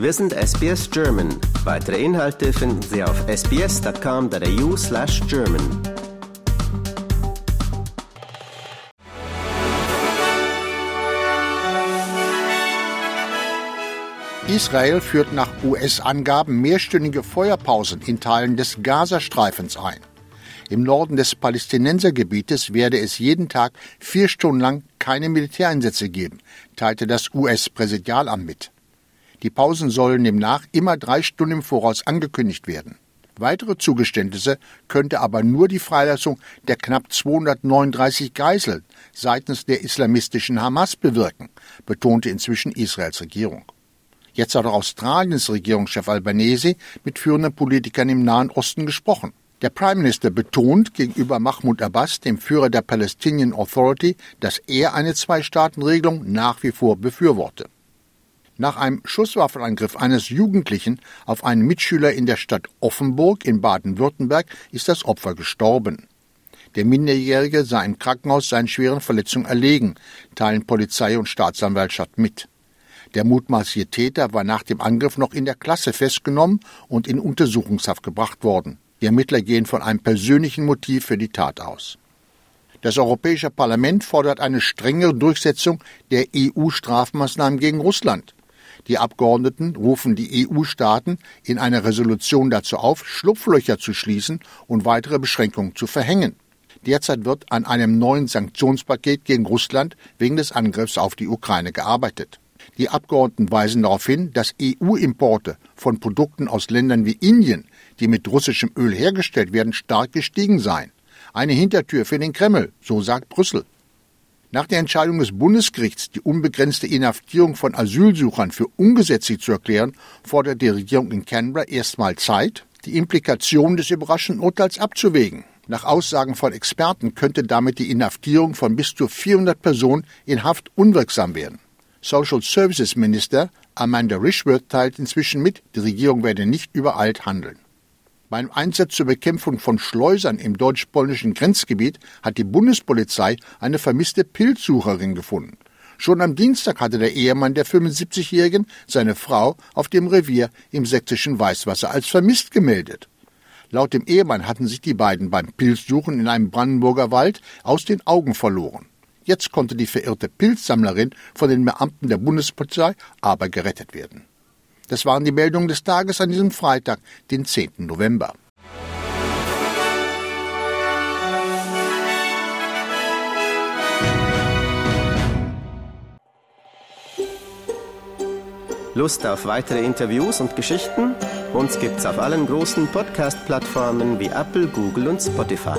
Wir sind SBS German. Weitere Inhalte finden Sie auf sbs.com.au slash German. Israel führt nach US-Angaben mehrstündige Feuerpausen in Teilen des Gazastreifens ein. Im Norden des Palästinensergebietes werde es jeden Tag vier Stunden lang keine Militäreinsätze geben, teilte das US-Präsidialamt mit. Die Pausen sollen demnach immer drei Stunden im Voraus angekündigt werden. Weitere Zugeständnisse könnte aber nur die Freilassung der knapp 239 Geiseln seitens der islamistischen Hamas bewirken, betonte inzwischen Israels Regierung. Jetzt hat auch Australiens Regierungschef Albanese mit führenden Politikern im Nahen Osten gesprochen. Der Prime Minister betont gegenüber Mahmoud Abbas, dem Führer der Palestinian Authority, dass er eine Zwei-Staaten-Regelung nach wie vor befürworte. Nach einem Schusswaffenangriff eines Jugendlichen auf einen Mitschüler in der Stadt Offenburg in Baden-Württemberg ist das Opfer gestorben. Der Minderjährige sei im Krankenhaus seinen schweren Verletzungen erlegen, teilen Polizei und Staatsanwaltschaft mit. Der mutmaßliche Täter war nach dem Angriff noch in der Klasse festgenommen und in Untersuchungshaft gebracht worden. Die Ermittler gehen von einem persönlichen Motiv für die Tat aus. Das Europäische Parlament fordert eine strengere Durchsetzung der EU-Strafmaßnahmen gegen Russland. Die Abgeordneten rufen die EU-Staaten in einer Resolution dazu auf, Schlupflöcher zu schließen und weitere Beschränkungen zu verhängen. Derzeit wird an einem neuen Sanktionspaket gegen Russland wegen des Angriffs auf die Ukraine gearbeitet. Die Abgeordneten weisen darauf hin, dass EU-Importe von Produkten aus Ländern wie Indien, die mit russischem Öl hergestellt werden, stark gestiegen seien. Eine Hintertür für den Kreml, so sagt Brüssel. Nach der Entscheidung des Bundesgerichts, die unbegrenzte Inhaftierung von Asylsuchern für ungesetzlich zu erklären, fordert die Regierung in Canberra erstmal Zeit, die Implikationen des überraschenden Urteils abzuwägen. Nach Aussagen von Experten könnte damit die Inhaftierung von bis zu 400 Personen in Haft unwirksam werden. Social Services Minister Amanda Rishworth teilt inzwischen mit, die Regierung werde nicht übereilt handeln. Beim Einsatz zur Bekämpfung von Schleusern im deutsch-polnischen Grenzgebiet hat die Bundespolizei eine vermisste Pilzsucherin gefunden. Schon am Dienstag hatte der Ehemann der 75-Jährigen seine Frau auf dem Revier im sächsischen Weißwasser als vermisst gemeldet. Laut dem Ehemann hatten sich die beiden beim Pilzsuchen in einem Brandenburger Wald aus den Augen verloren. Jetzt konnte die verirrte Pilzsammlerin von den Beamten der Bundespolizei aber gerettet werden. Das waren die Meldungen des Tages an diesem Freitag, den 10. November. Lust auf weitere Interviews und Geschichten? Uns gibt's auf allen großen Podcast-Plattformen wie Apple, Google und Spotify.